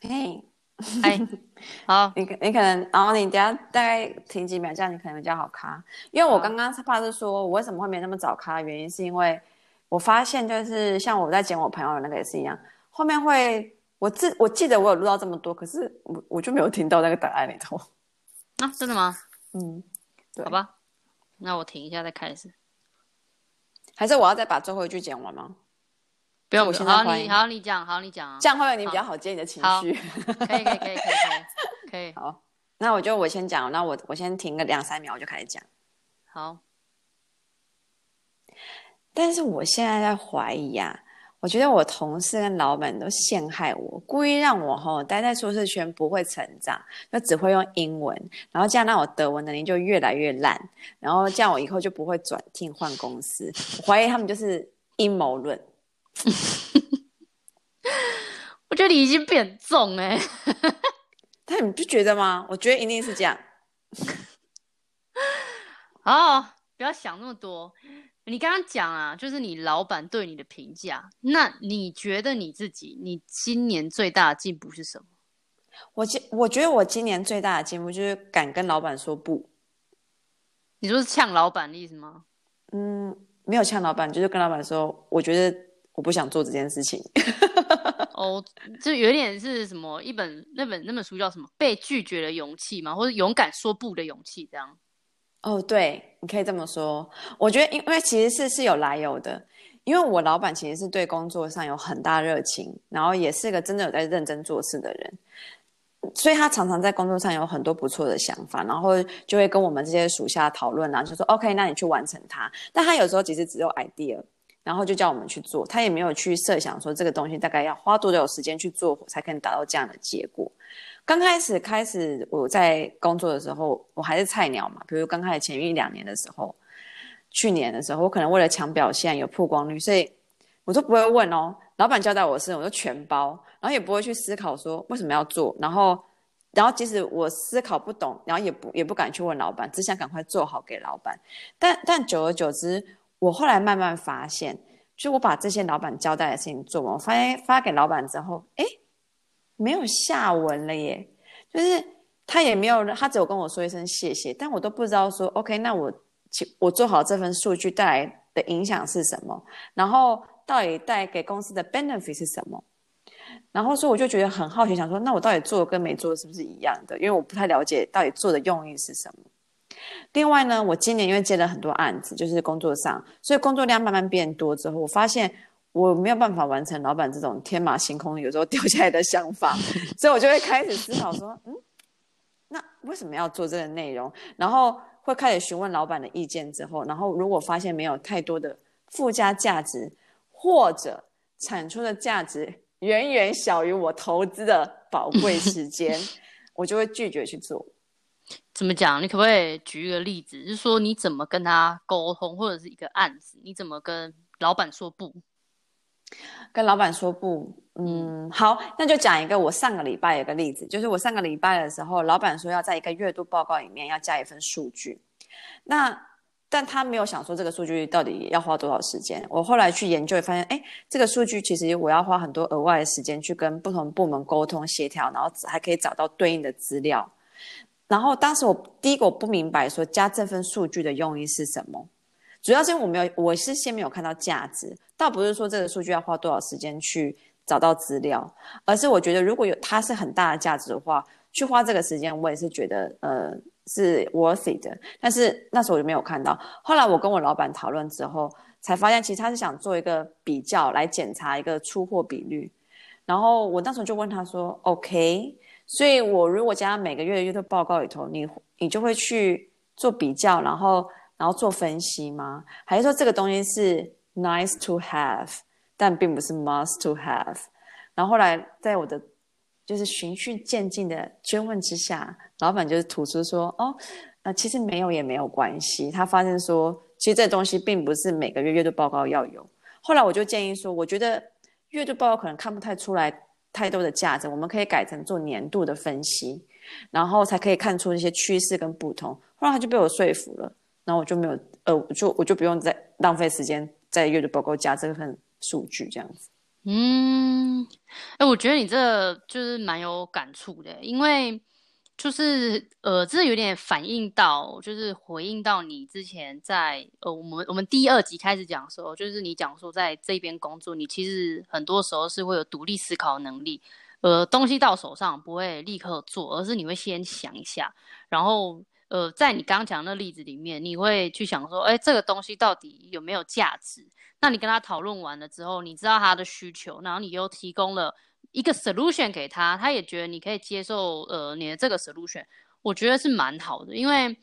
嘿，哎，好，你你可能，然后你等下大概停几秒，这样你可能比较好卡。因为我刚刚怕是说我为什么会没那么早卡的原因，是因为我发现就是像我在剪我朋友的那个也是一样，后面会我自我记得我有录到这么多，可是我我就没有听到那个档案里头。啊，真的吗？嗯，对，好吧，那我停一下再开始。还是我要再把最后一句剪完吗？不要，我现在好，你好，你讲，好，你讲啊。这样会你比较好接你的情绪。可以，可以，可以，可以，可以，可以。好，那我就我先讲，那我我先停个两三秒，我就开始讲。好。但是我现在在怀疑啊，我觉得我同事跟老板都陷害我，故意让我吼待在舒适圈不会成长，就只会用英文，然后这样让我德文能力就越来越烂，然后这样我以后就不会转 team 换公司。我怀疑他们就是阴谋论。我觉得你已经变重哎、欸，但你不觉得吗？我觉得一定是这样。哦，不要想那么多。你刚刚讲啊，就是你老板对你的评价。那你觉得你自己，你今年最大的进步是什么？我今我觉得我今年最大的进步就是敢跟老板说不。你说是呛老板的意思吗？嗯，没有呛老板，就是跟老板说，我觉得。我不想做这件事情。哦，就有点是什么一本那本那本书叫什么？被拒绝的勇气吗？或者勇敢说不的勇气？这样？哦，对，你可以这么说。我觉得，因为其实是是有来由的。因为我老板其实是对工作上有很大热情，然后也是个真的有在认真做事的人，所以他常常在工作上有很多不错的想法，然后就会跟我们这些属下讨论啊，就说 OK，那你去完成它。但他有时候其实只有 idea。然后就叫我们去做，他也没有去设想说这个东西大概要花多久时间去做才可以达到这样的结果。刚开始开始我在工作的时候，我还是菜鸟嘛，比如刚开始前一两年的时候，去年的时候，我可能为了抢表现有曝光率，所以我都不会问哦，老板交代我的事，我就全包，然后也不会去思考说为什么要做，然后然后即使我思考不懂，然后也不也不敢去问老板，只想赶快做好给老板。但但久而久之。我后来慢慢发现，就我把这些老板交代的事情做完，我发现发给老板之后，哎，没有下文了耶。就是他也没有，他只有跟我说一声谢谢，但我都不知道说，OK，那我我做好这份数据带来的影响是什么？然后到底带给公司的 benefit 是什么？然后所以我就觉得很好奇，想说，那我到底做跟没做是不是一样的？因为我不太了解到底做的用意是什么。另外呢，我今年因为接了很多案子，就是工作上，所以工作量慢慢变多之后，我发现我没有办法完成老板这种天马行空、有时候掉下来的想法，所以我就会开始思考说，嗯，那为什么要做这个内容？然后会开始询问老板的意见之后，然后如果发现没有太多的附加价值，或者产出的价值远远小于我投资的宝贵时间，我就会拒绝去做。怎么讲？你可不可以举一个例子？就是说你怎么跟他沟通，或者是一个案子，你怎么跟老板说不？跟老板说不，嗯，好，那就讲一个我上个礼拜有个例子，就是我上个礼拜的时候，老板说要在一个月度报告里面要加一份数据，那但他没有想说这个数据到底要花多少时间。我后来去研究，发现，哎，这个数据其实我要花很多额外的时间去跟不同部门沟通协调，然后还可以找到对应的资料。然后当时我第一个我不明白说加这份数据的用意是什么，主要是因为我没有，我是先没有看到价值，倒不是说这个数据要花多少时间去找到资料，而是我觉得如果有它是很大的价值的话，去花这个时间我也是觉得呃是 worthy 的。但是那时候我就没有看到，后来我跟我老板讨论之后，才发现其实他是想做一个比较来检查一个出货比率，然后我那时就问他说，OK。所以，我如果加每个月的月度报告里头，你你就会去做比较，然后然后做分析吗？还是说这个东西是 nice to have，但并不是 must to have？然后后来在我的就是循序渐进的追问之下，老板就是吐出说：“哦，呃，其实没有也没有关系。”他发现说，其实这东西并不是每个月月度报告要有。后来我就建议说，我觉得月度报告可能看不太出来。太多的价值，我们可以改成做年度的分析，然后才可以看出一些趋势跟不同。后来他就被我说服了，然后我就没有，呃，我就我就不用再浪费时间在阅读报告加这份数据这样子。嗯，哎、我觉得你这就是蛮有感触的，因为就是呃，这有点反映到，就是回应到你之前在呃，我们我们第二集开始讲的时候，就是你讲说在这边工作，你其实很多时候是会有独立思考能力，呃，东西到手上不会立刻做，而是你会先想一下，然后呃，在你刚刚讲的那例子里面，你会去想说，哎、这个东西到底有没有价值？那你跟他讨论完了之后，你知道他的需求，然后你又提供了一个 solution 给他，他也觉得你可以接受呃你的这个 solution，我觉得是蛮好的。因为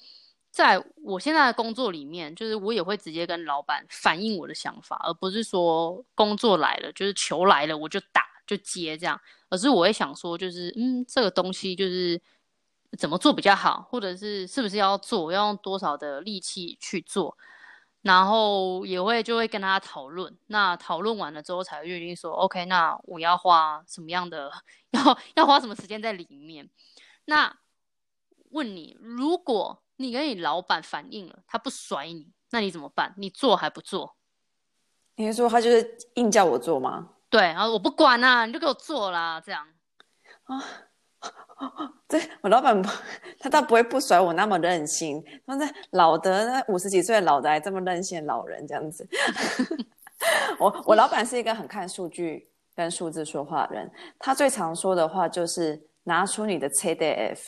在我现在的工作里面，就是我也会直接跟老板反映我的想法，而不是说工作来了就是球来了我就打就接这样，而是我会想说就是嗯这个东西就是怎么做比较好，或者是是不是要做，要用多少的力气去做。然后也会就会跟他讨论，那讨论完了之后才会决定说，OK，那我要花什么样的，要要花什么时间在里面。那问你，如果你跟你老板反映了，他不甩你，那你怎么办？你做还不做？你是说他就是硬叫我做吗？对，然后我不管啊，你就给我做啦，这样啊。对，我老板，他倒不会不甩我那么任性。他那老的，那五十几岁的老的还这么任性，老人这样子。我我老板是一个很看数据跟数字说话的人。他最常说的话就是拿出你的 ZDF。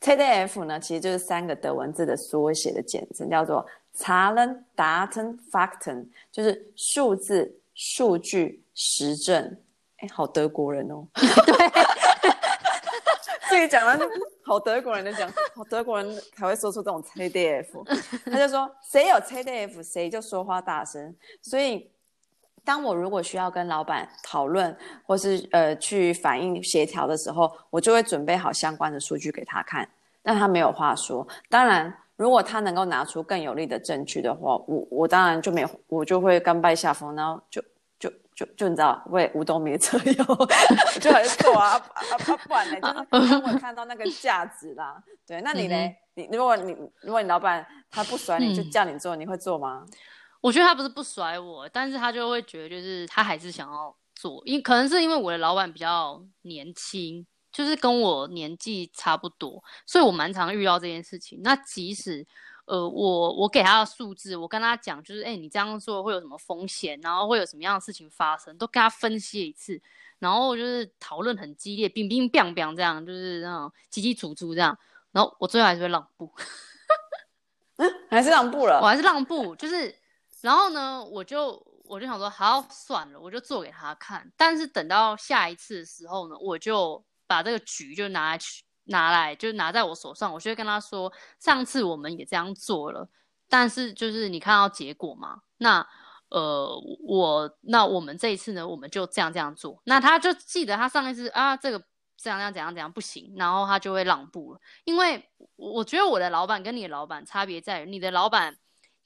ZDF 呢，其实就是三个德文字的缩写的简称，叫做 Zahlen, Daten, Fakten，就是数字、数据、实证。哎，好德国人哦。对。自己讲的 好德国人的讲，好德国人才会说出这种 CDF。他就说，谁有 CDF，谁就说话大声。所以，当我如果需要跟老板讨论，或是呃去反映协调的时候，我就会准备好相关的数据给他看，让他没有话说。当然，如果他能够拿出更有力的证据的话，我我当然就没，我就会甘拜下风，然后就。就就你知道，为五斗米折腰，就还是做啊 啊啊！不然呢，就是他会看到那个价值啦。对，那你呢？嗯、你如果你如果你老板他不甩你，就叫你做，嗯、你会做吗？我觉得他不是不甩我，但是他就会觉得，就是他还是想要做，因可能是因为我的老板比较年轻，就是跟我年纪差不多，所以我蛮常遇到这件事情。那即使。呃，我我给他的数字，我跟他讲，就是，哎、欸，你这样做会有什么风险，然后会有什么样的事情发生，都跟他分析一次，然后就是讨论很激烈，乒乒乓乓这样，就是那种叽叽喳喳这样，然后我最后还是会让步，嗯，还是让步了，我还是让步，就是，然后呢，我就我就想说，好，算了，我就做给他看，但是等到下一次的时候呢，我就把这个局就拿来去。拿来就拿在我手上，我就会跟他说，上次我们也这样做了，但是就是你看到结果嘛？那呃，我那我们这一次呢，我们就这样这样做。那他就记得他上一次啊，这个这样这样怎样怎样不行，然后他就会让步了。因为我觉得我的老板跟你的老板差别在于，你的老板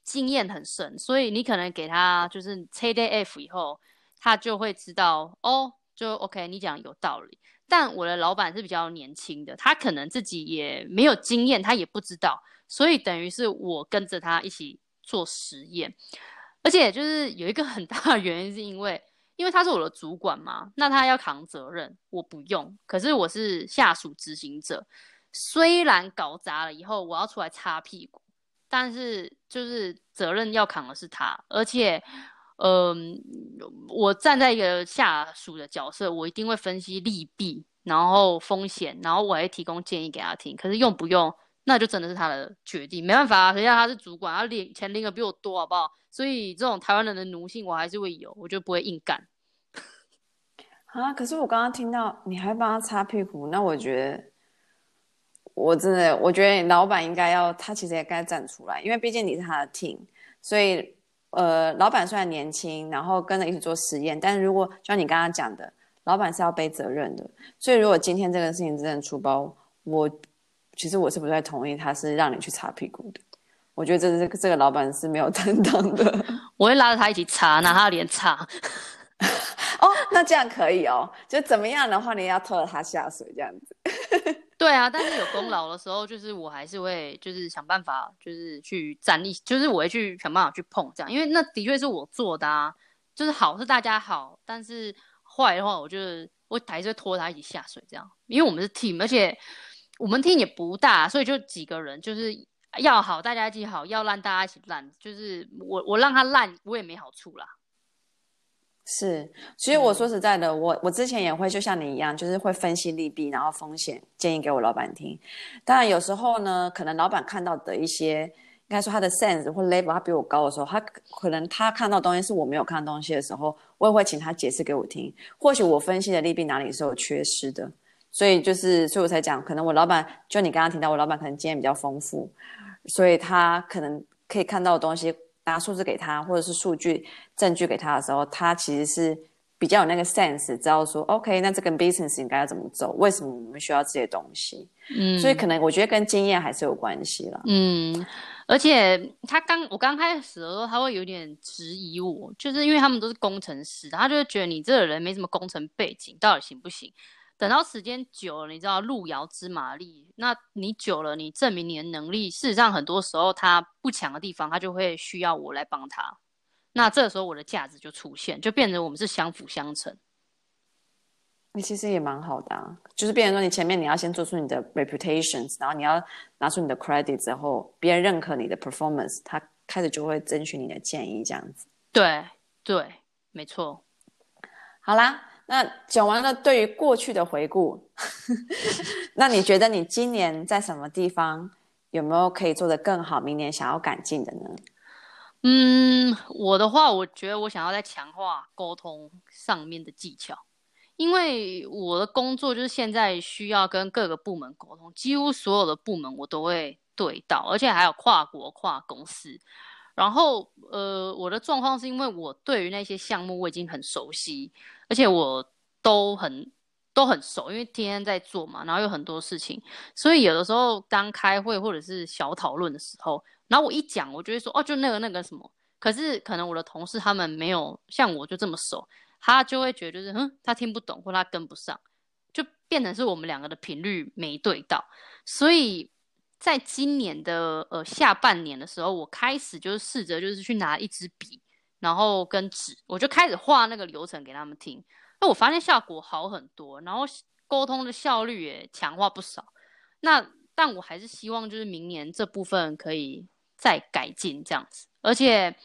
经验很深，所以你可能给他就是 TDF 以后，他就会知道哦，就 OK，你讲有道理。但我的老板是比较年轻的，他可能自己也没有经验，他也不知道，所以等于是我跟着他一起做实验，而且就是有一个很大的原因，是因为因为他是我的主管嘛，那他要扛责任，我不用，可是我是下属执行者，虽然搞砸了以后我要出来擦屁股，但是就是责任要扛的是他，而且。嗯，我站在一个下属的角色，我一定会分析利弊，然后风险，然后我还会提供建议给他听。可是用不用，那就真的是他的决定，没办法啊。谁叫他是主管，他领钱领的比我多，好不好？所以这种台湾人的奴性，我还是会有，我就不会硬干。啊，可是我刚刚听到你还帮他擦屁股，那我觉得，我真的，我觉得你老板应该要，他其实也该站出来，因为毕竟你是他的 team，所以。呃，老板虽然年轻，然后跟着一起做实验，但是如果就像你刚刚讲的，老板是要背责任的。所以如果今天这个事情真的出包，我其实我是不太同意他是让你去擦屁股的。我觉得这这个这个老板是没有 担当的。我会拉着他一起擦，拿他的脸擦。哦，那这样可以哦。就怎么样的话，你也要拖着他下水这样子。对啊，但是有功劳的时候，就是我还是会就是想办法，就是去站立，就是我会去想办法去碰这样，因为那的确是我做的啊，就是好是大家好，但是坏的话，我就是我还是会拖他一起下水，这样，因为我们是 team，而且我们 team 也不大，所以就几个人，就是要好大家一起好，要烂大家一起烂，就是我我让他烂，我也没好处啦。是，其实我说实在的，嗯、我我之前也会就像你一样，就是会分析利弊，然后风险建议给我老板听。当然有时候呢，可能老板看到的一些，应该说他的 sense 或 level 他比我高的时候，他可能他看到东西是我没有看到东西的时候，我也会请他解释给我听。或许我分析的利弊哪里是有缺失的，所以就是所以我才讲，可能我老板就你刚刚提到，我老板可能经验比较丰富，所以他可能可以看到的东西。拿数字给他，或者是数据证据给他的时候，他其实是比较有那个 sense，知道说，OK，那这个 business 应该要怎么走？为什么我们需要这些东西？嗯，所以可能我觉得跟经验还是有关系了。嗯，而且他刚我刚开始的时候，他会有点质疑我，就是因为他们都是工程师，他就会觉得你这个人没什么工程背景，到底行不行？等到时间久了，你知道路遥知马力。那你久了，你证明你的能力。事实上，很多时候他不强的地方，他就会需要我来帮他。那这个时候，我的价值就出现，就变成我们是相辅相成。你其实也蛮好的啊，就是变成说，你前面你要先做出你的 reputations，然后你要拿出你的 credit 之后，别人认可你的 performance，他开始就会征询你的建议，这样子。对对，没错。好啦。那讲完了对于过去的回顾，那你觉得你今年在什么地方有没有可以做得更好？明年想要改进的呢？嗯，我的话，我觉得我想要在强化沟通上面的技巧，因为我的工作就是现在需要跟各个部门沟通，几乎所有的部门我都会对到，而且还有跨国跨公司。然后，呃，我的状况是因为我对于那些项目我已经很熟悉。而且我都很都很熟，因为天天在做嘛，然后有很多事情，所以有的时候刚开会或者是小讨论的时候，然后我一讲，我就会说哦，就那个那个什么。可是可能我的同事他们没有像我就这么熟，他就会觉得就是嗯，他听不懂或他跟不上，就变成是我们两个的频率没对到。所以在今年的呃下半年的时候，我开始就是试着就是去拿一支笔。然后跟纸，我就开始画那个流程给他们听，那我发现效果好很多，然后沟通的效率也强化不少。那但我还是希望就是明年这部分可以再改进这样子。而且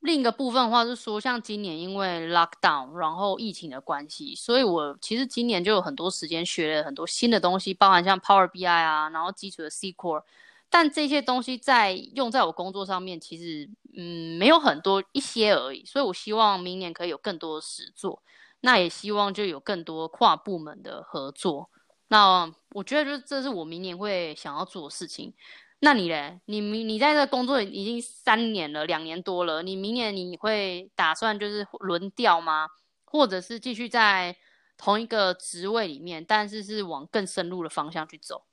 另一个部分的话是说，像今年因为 lockdown，然后疫情的关系，所以我其实今年就有很多时间学了很多新的东西，包含像 Power BI 啊，然后基础的 SQL。但这些东西在用在我工作上面，其实嗯没有很多一些而已，所以我希望明年可以有更多的实作，那也希望就有更多跨部门的合作。那我觉得就是这是我明年会想要做的事情。那你嘞？你明你在这工作已经三年了，两年多了，你明年你会打算就是轮调吗？或者是继续在同一个职位里面，但是是往更深入的方向去走？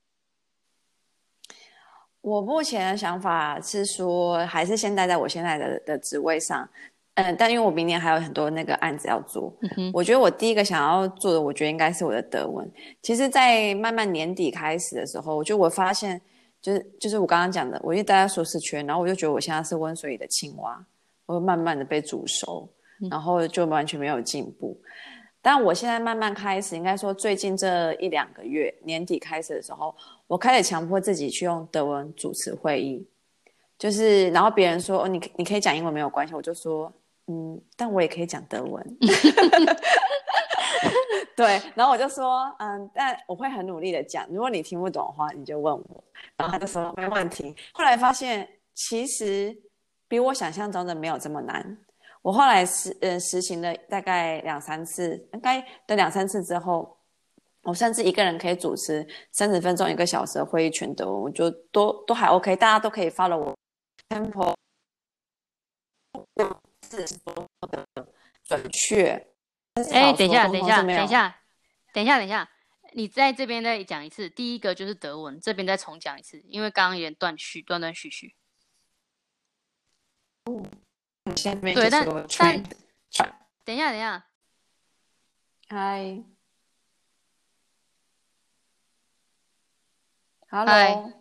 我目前的想法是说，还是先待在我现在的的职位上，嗯，但因为我明年还有很多那个案子要做，嗯哼，我觉得我第一个想要做的，我觉得应该是我的德文。其实，在慢慢年底开始的时候，我就我发现，就是就是我刚刚讲的，我一直待在舒适圈，然后我就觉得我现在是温水里的青蛙，我会慢慢的被煮熟，然后就完全没有进步。但我现在慢慢开始，应该说最近这一两个月，年底开始的时候，我开始强迫自己去用德文主持会议，就是然后别人说哦，你你可以讲英文没有关系，我就说嗯，但我也可以讲德文。对，然后我就说嗯，但我会很努力的讲，如果你听不懂的话，你就问我。然后他就说没问题。后来发现其实比我想象中的没有这么难。我后来实呃实行了大概两三次，应该的两三次之后，我甚至一个人可以主持三十分钟、一个小时的会议全都，我就都都还 OK，大家都可以 follow 我 tempo，是说的准确。哎，等一下，等一下，等一下，等一下，等一下，你在这边再讲一次，第一个就是德文，这边再重讲一次，因为刚刚有点断续，断断续续。哦。对，但但等一下，等一下，嗨，Hello，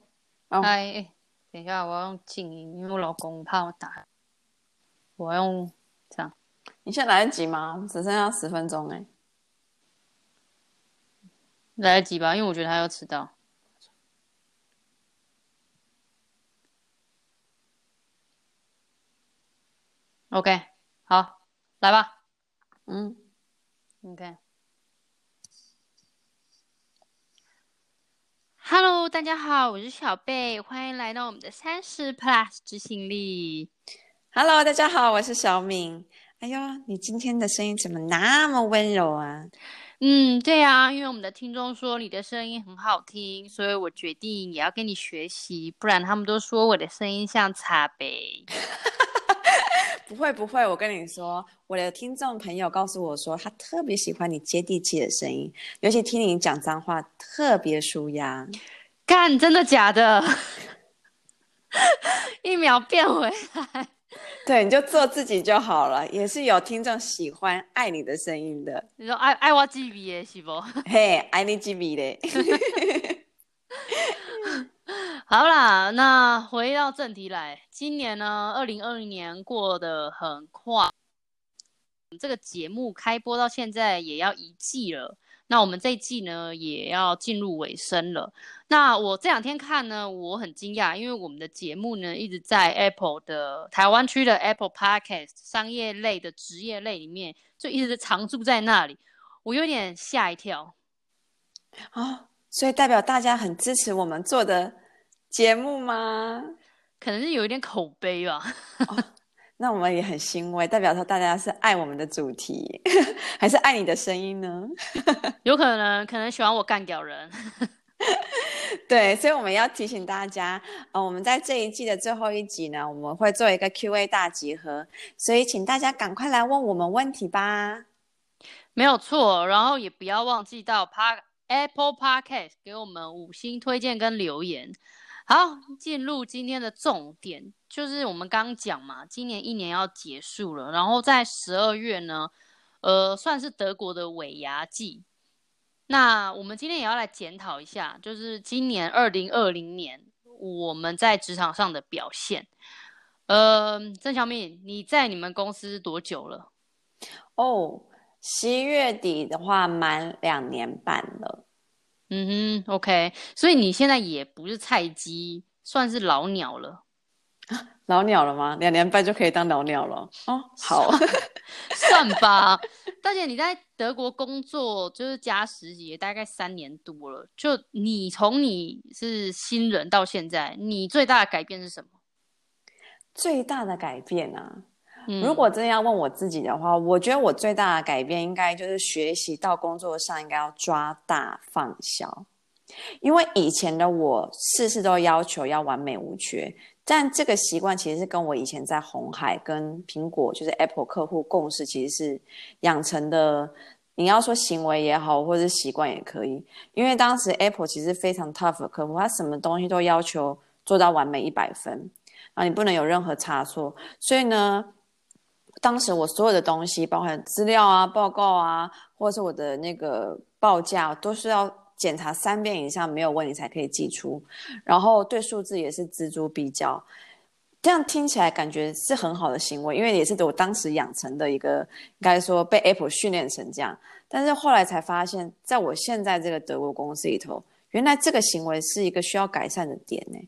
嗨，等一下，我要用静音，因为我老公怕我打，我要用。你现在来得及吗？只剩下十分钟哎。来得及吧？因为我觉得他要迟到。OK，好，来吧。嗯，OK。Hello，大家好，我是小贝，欢迎来到我们的三十 Plus 执行力。Hello，大家好，我是小敏。哎呦，你今天的声音怎么那么温柔啊？嗯，对啊，因为我们的听众说你的声音很好听，所以我决定也要跟你学习，不然他们都说我的声音像茶杯。不会不会，我跟你说，我的听众朋友告诉我说，他特别喜欢你接地气的声音，尤其听你讲脏话特别舒压。干，真的假的？一秒变回来。对，你就做自己就好了。也是有听众喜欢爱你的声音的。你说爱爱我 G B 的是不？嘿，爱你 G B 的。好啦，那回到正题来，今年呢，二零二零年过得很快，这个节目开播到现在也要一季了。那我们这一季呢，也要进入尾声了。那我这两天看呢，我很惊讶，因为我们的节目呢，一直在 Apple 的台湾区的 Apple Podcast 商业类的职业类里面，就一直常驻在那里，我有点吓一跳。哦，所以代表大家很支持我们做的。节目吗？可能是有一点口碑吧。哦，那我们也很欣慰，代表说大家是爱我们的主题，还是爱你的声音呢？有可能，可能喜欢我干掉人。对，所以我们要提醒大家，呃，我们在这一季的最后一集呢，我们会做一个 Q&A 大集合，所以请大家赶快来问我们问题吧。没有错，然后也不要忘记到 Park Apple Podcast 给我们五星推荐跟留言。好，进入今天的重点，就是我们刚刚讲嘛，今年一年要结束了，然后在十二月呢，呃，算是德国的尾牙季。那我们今天也要来检讨一下，就是今年二零二零年我们在职场上的表现。呃，曾小敏，你在你们公司多久了？哦，十一月底的话，满两年半了。嗯哼，OK，所以你现在也不是菜鸡，算是老鸟了。老鸟了吗？两年半就可以当老鸟了？哦，好，算吧。大姐，你在德国工作就是加实习，也大概三年多了。就你从你是新人到现在，你最大的改变是什么？最大的改变啊。如果真的要问我自己的话，我觉得我最大的改变应该就是学习到工作上应该要抓大放小，因为以前的我事事都要求要完美无缺，但这个习惯其实是跟我以前在红海跟苹果就是 Apple 客户共事，其实是养成的。你要说行为也好，或者是习惯也可以，因为当时 Apple 其实非常 tough 的客户，他什么东西都要求做到完美一百分啊，你不能有任何差错，所以呢。当时我所有的东西，包含资料啊、报告啊，或者是我的那个报价，都是要检查三遍以上没有问题才可以寄出。然后对数字也是錙铢必较，这样听起来感觉是很好的行为，因为也是我当时养成的一个，应该说被 Apple 训练成这样。但是后来才发现，在我现在这个德国公司里头，原来这个行为是一个需要改善的点呢。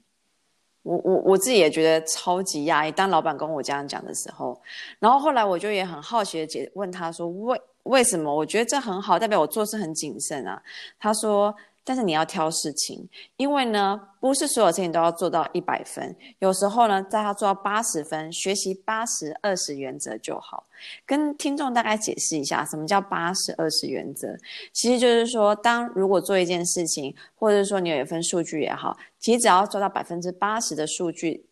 我我我自己也觉得超级压抑。当老板跟我这样讲的时候，然后后来我就也很好奇的解问他说，为为什么？我觉得这很好，代表我做事很谨慎啊。他说。但是你要挑事情，因为呢，不是所有事情都要做到一百分。有时候呢，在他做到八十分，学习八十二十原则就好。跟听众大概解释一下，什么叫八十二十原则？其实就是说，当如果做一件事情，或者是说你有一份数据也好，其实只要做到百分之八十的数据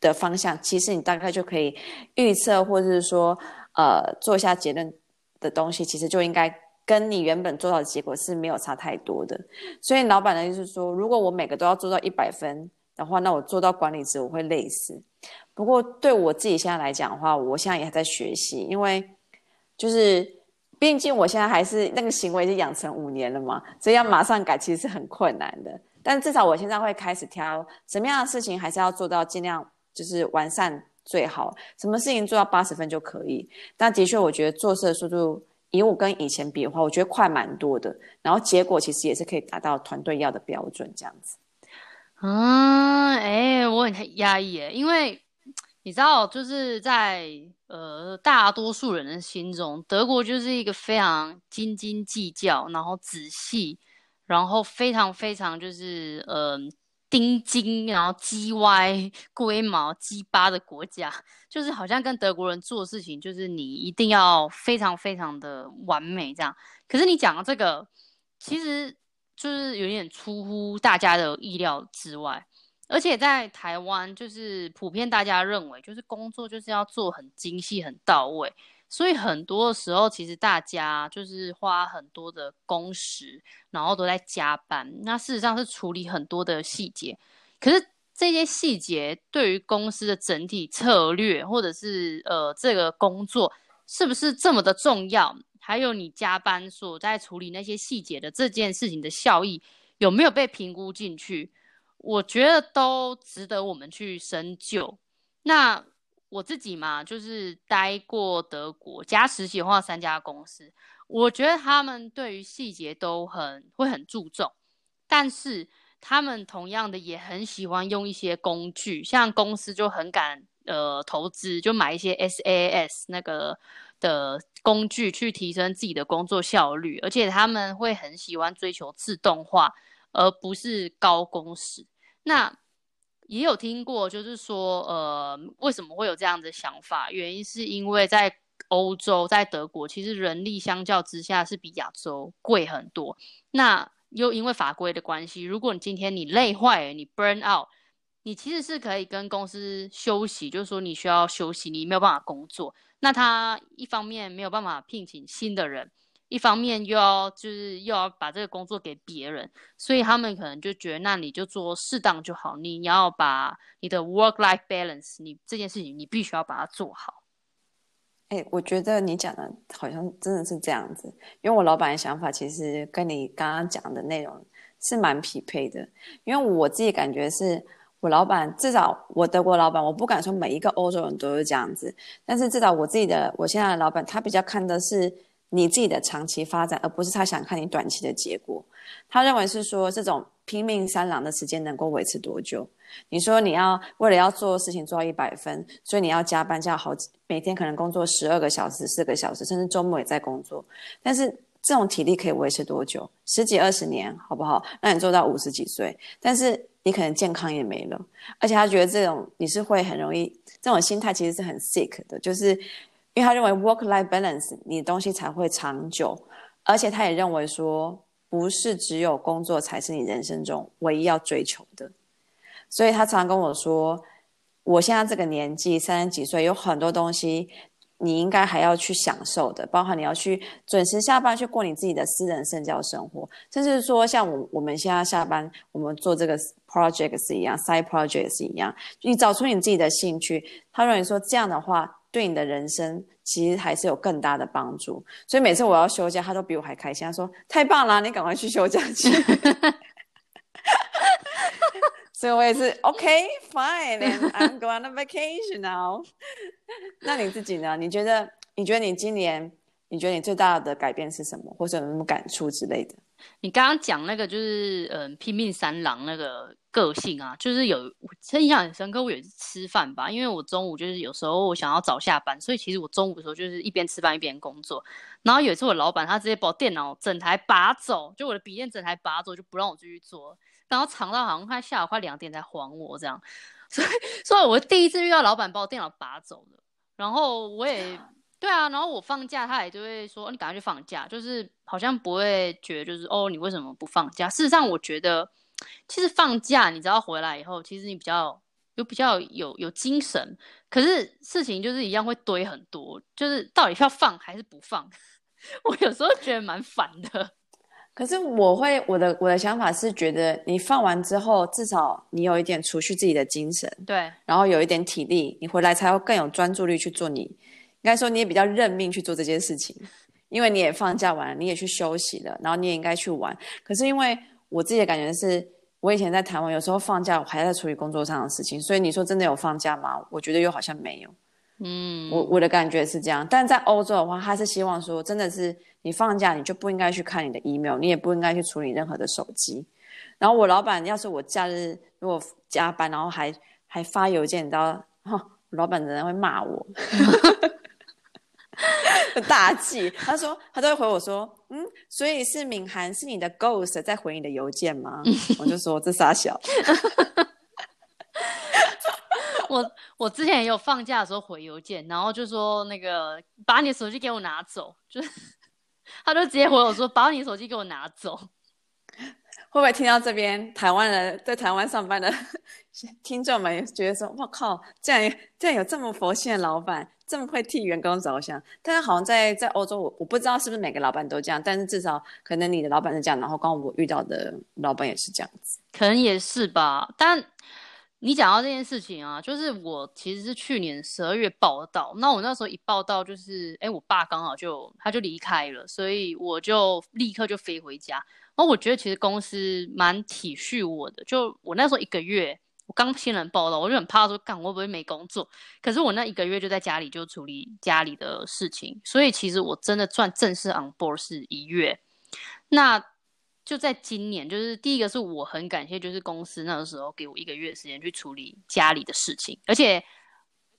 的方向，其实你大概就可以预测，或者是说，呃，做一下结论的东西，其实就应该。跟你原本做到的结果是没有差太多的，所以老板的意思是说，如果我每个都要做到一百分的话，那我做到管理职我会累死。不过对我自己现在来讲的话，我现在也还在学习，因为就是毕竟我现在还是那个行为已经养成五年了嘛，所以要马上改其实是很困难的。但至少我现在会开始挑什么样的事情还是要做到尽量就是完善最好，什么事情做到八十分就可以。但的确，我觉得做事的速度。以我跟以前比的话，我觉得快蛮多的。然后结果其实也是可以达到团队要的标准，这样子。嗯，哎、我很压抑耶，因为你知道，就是在呃大多数人的心中，德国就是一个非常斤斤计较，然后仔细，然后非常非常就是嗯。钉精，然后鸡歪、龟毛、鸡巴的国家，就是好像跟德国人做事情，就是你一定要非常非常的完美这样。可是你讲的这个，其实就是有点出乎大家的意料之外。而且在台湾，就是普遍大家认为，就是工作就是要做很精细、很到位。所以很多的时候，其实大家就是花很多的工时，然后都在加班。那事实上是处理很多的细节，可是这些细节对于公司的整体策略，或者是呃这个工作是不是这么的重要？还有你加班所在处理那些细节的这件事情的效益有没有被评估进去？我觉得都值得我们去深究。那。我自己嘛，就是待过德国加实习的话三家公司，我觉得他们对于细节都很会很注重，但是他们同样的也很喜欢用一些工具，像公司就很敢呃投资，就买一些 SaaS 那个的工具去提升自己的工作效率，而且他们会很喜欢追求自动化，而不是高工时。那也有听过，就是说，呃，为什么会有这样的想法？原因是因为在欧洲，在德国，其实人力相较之下是比亚洲贵很多。那又因为法规的关系，如果你今天你累坏了，你 burn out，你其实是可以跟公司休息，就是说你需要休息，你没有办法工作。那他一方面没有办法聘请新的人。一方面又要就是又要把这个工作给别人，所以他们可能就觉得，那你就做适当就好。你要把你的 work-life balance，你这件事情你必须要把它做好。哎、我觉得你讲的好像真的是这样子，因为我老板的想法其实跟你刚刚讲的内容是蛮匹配的。因为我自己感觉是我老板，至少我德国老板，我不敢说每一个欧洲人都是这样子，但是至少我自己的我现在的老板，他比较看的是。你自己的长期发展，而不是他想看你短期的结果。他认为是说，这种拼命三郎的时间能够维持多久？你说你要为了要做事情做到一百分，所以你要加班加好几，每天可能工作十二个小时、四个小时，甚至周末也在工作。但是这种体力可以维持多久？十几二十年，好不好？让你做到五十几岁，但是你可能健康也没了。而且他觉得这种你是会很容易，这种心态其实是很 sick 的，就是。因为他认为 work-life balance，你的东西才会长久，而且他也认为说，不是只有工作才是你人生中唯一要追求的。所以他常常跟我说，我现在这个年纪，三十几岁，有很多东西你应该还要去享受的，包括你要去准时下班去过你自己的私人社交生活，甚至说像我我们现在下班，我们做这个 project 是一样，side project 是一样，你找出你自己的兴趣。他认为说这样的话。对你的人生其实还是有更大的帮助，所以每次我要休假，他都比我还开心。他说：“太棒了，你赶快去休假去。”所以，我也是 OK fine，I'm going on vacation now。那你自己呢？你觉得？你觉得你今年？你觉得你最大的改变是什么，或者有什么感触之类的？你刚刚讲那个就是嗯，拼命三郎那个个性啊，就是有我印象很深刻。我有一次吃饭吧，因为我中午就是有时候我想要早下班，所以其实我中午的时候就是一边吃饭一边工作。然后有一次我老板他直接把我电脑整台拔走，就我的笔电整台拔走，就不让我继续做。然后长到好像快下午快两点才还我这样，所以所以我第一次遇到老板把我电脑拔走了，然后我也。对啊，然后我放假，他也就会说你赶快去放假，就是好像不会觉得就是哦，你为什么不放假？事实上，我觉得其实放假，你知道回来以后，其实你比较有比较有有精神，可是事情就是一样会堆很多，就是到底要放还是不放？我有时候觉得蛮烦的。可是我会我的我的想法是觉得你放完之后，至少你有一点储蓄自己的精神，对，然后有一点体力，你回来才会更有专注力去做你。应该说你也比较认命去做这件事情，因为你也放假完了，你也去休息了，然后你也应该去玩。可是因为我自己的感觉是，我以前在台湾有时候放假我还在处理工作上的事情，所以你说真的有放假吗？我觉得又好像没有。嗯，我我的感觉是这样。但在欧洲的话，他是希望说，真的是你放假你就不应该去看你的 email，你也不应该去处理任何的手机。然后我老板要是我假日如果加班，然后还还发邮件，你知道，哦，老板仍然会骂我。大忌，他说他都会回我说，嗯，所以是敏涵是你的 ghost 在回你的邮件吗？我就说这傻小。我我之前也有放假的时候回邮件，然后就说那个把你的手机给我拿走，就是他就直接回我说把你的手机给我拿走。会不会听到这边台湾人在台湾上班的 听众们觉得说，我靠，这样这样有这么佛系的老板，这么会替员工着想？但是好像在在欧洲，我我不知道是不是每个老板都这样，但是至少可能你的老板是这样，然后刚刚我遇到的老板也是这样子，可能也是吧。但你讲到这件事情啊，就是我其实是去年十二月报到，那我那时候一报到就是，哎，我爸刚好就他就离开了，所以我就立刻就飞回家。然后我觉得其实公司蛮体恤我的，就我那时候一个月，我刚新人报到，我就很怕说，干我会不会没工作？可是我那一个月就在家里就处理家里的事情，所以其实我真的算正式 on board 是一月。那就在今年，就是第一个是我很感谢，就是公司那个时候给我一个月时间去处理家里的事情，而且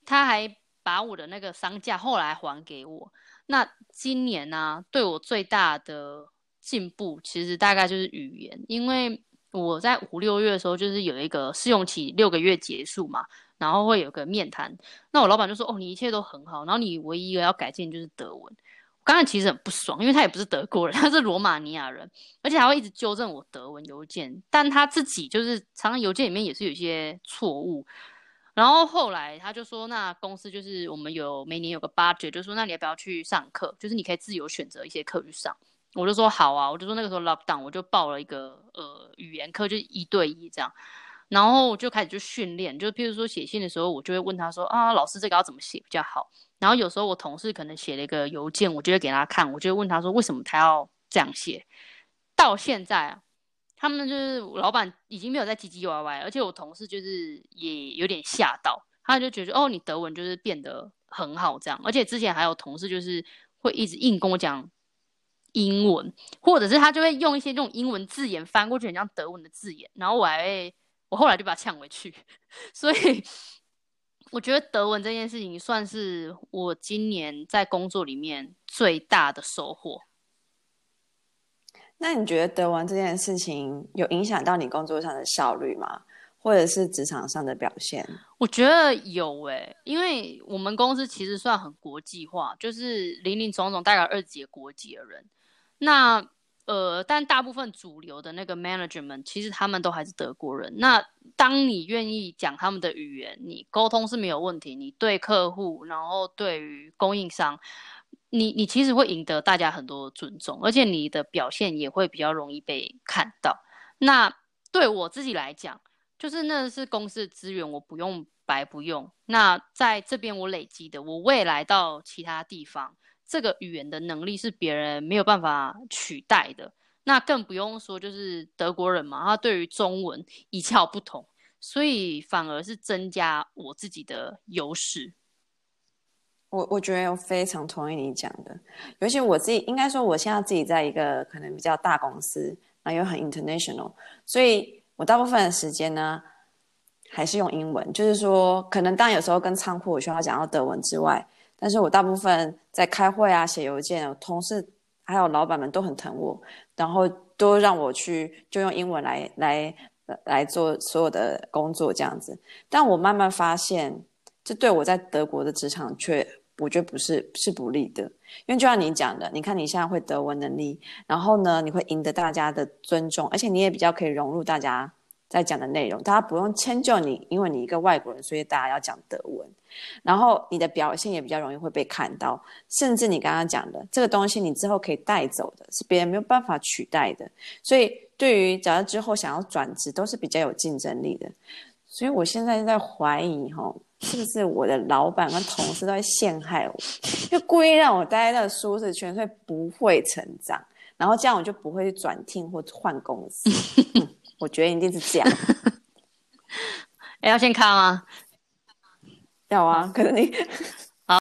他还把我的那个丧假后来还给我。那今年呢、对我最大的进步其实大概就是语言，因为我在五六月的时候就是有一个试用期六个月结束嘛，然后会有个面谈，那我老板就说：“哦，你一切都很好，然后你唯一一个要改进就是德文。”刚才其实很不爽，因为他也不是德国人，他是罗马尼亚人，而且还会一直纠正我德文邮件，但他自己就是常常邮件里面也是有一些错误。然后后来他就说：“那公司就是我们有每年有个 budget，就说那你要不要去上课？就是你可以自由选择一些课去上。”我就说好啊，我就说那个时候 lockdown，我就报了一个呃语言课，就是一对一这样，然后我就开始就训练，就譬如说写信的时候，我就会问他说啊，老师这个要怎么写比较好？然后有时候我同事可能写了一个邮件，我就会给他看，我就会问他说为什么他要这样写？到现在啊，他们就是老板已经没有在唧唧歪歪，而且我同事就是也有点吓到，他就觉得哦，你德文就是变得很好这样，而且之前还有同事就是会一直硬跟我讲。英文，或者是他就会用一些这种英文字眼翻过去，很像德文的字眼，然后我还会，我后来就把它呛回去。所以我觉得德文这件事情算是我今年在工作里面最大的收获。那你觉得德文这件事情有影响到你工作上的效率吗？或者是职场上的表现？我觉得有诶、欸，因为我们公司其实算很国际化，就是林林总总大概二十几个国籍的人。那呃，但大部分主流的那个 manager 们，其实他们都还是德国人。那当你愿意讲他们的语言，你沟通是没有问题。你对客户，然后对于供应商，你你其实会赢得大家很多尊重，而且你的表现也会比较容易被看到。那对我自己来讲，就是那是公司的资源，我不用白不用。那在这边我累积的，我未来到其他地方。这个语言的能力是别人没有办法取代的，那更不用说就是德国人嘛，他对于中文一窍不通，所以反而是增加我自己的优势。我我觉得我非常同意你讲的，尤其我自己应该说，我现在自己在一个可能比较大公司，那又很 international，所以我大部分的时间呢还是用英文，就是说可能当然有时候跟仓库我需要讲到德文之外。但是我大部分在开会啊、写邮件，同事还有老板们都很疼我，然后都让我去就用英文来来来做所有的工作这样子。但我慢慢发现，这对我在德国的职场却我觉得不是是不利的，因为就像你讲的，你看你现在会德文能力，然后呢，你会赢得大家的尊重，而且你也比较可以融入大家在讲的内容，大家不用迁就你，因为你一个外国人，所以大家要讲德文。然后你的表现也比较容易会被看到，甚至你刚刚讲的这个东西，你之后可以带走的，是别人没有办法取代的。所以对于假如之后想要转职，都是比较有竞争力的。所以我现在在怀疑，哈，是不是我的老板跟同事都在陷害我，就故意让我待在那个舒适圈，所以不会成长，然后这样我就不会去转 team 或换公司。我觉得一定是这样。哎，要先看吗？要啊，可是你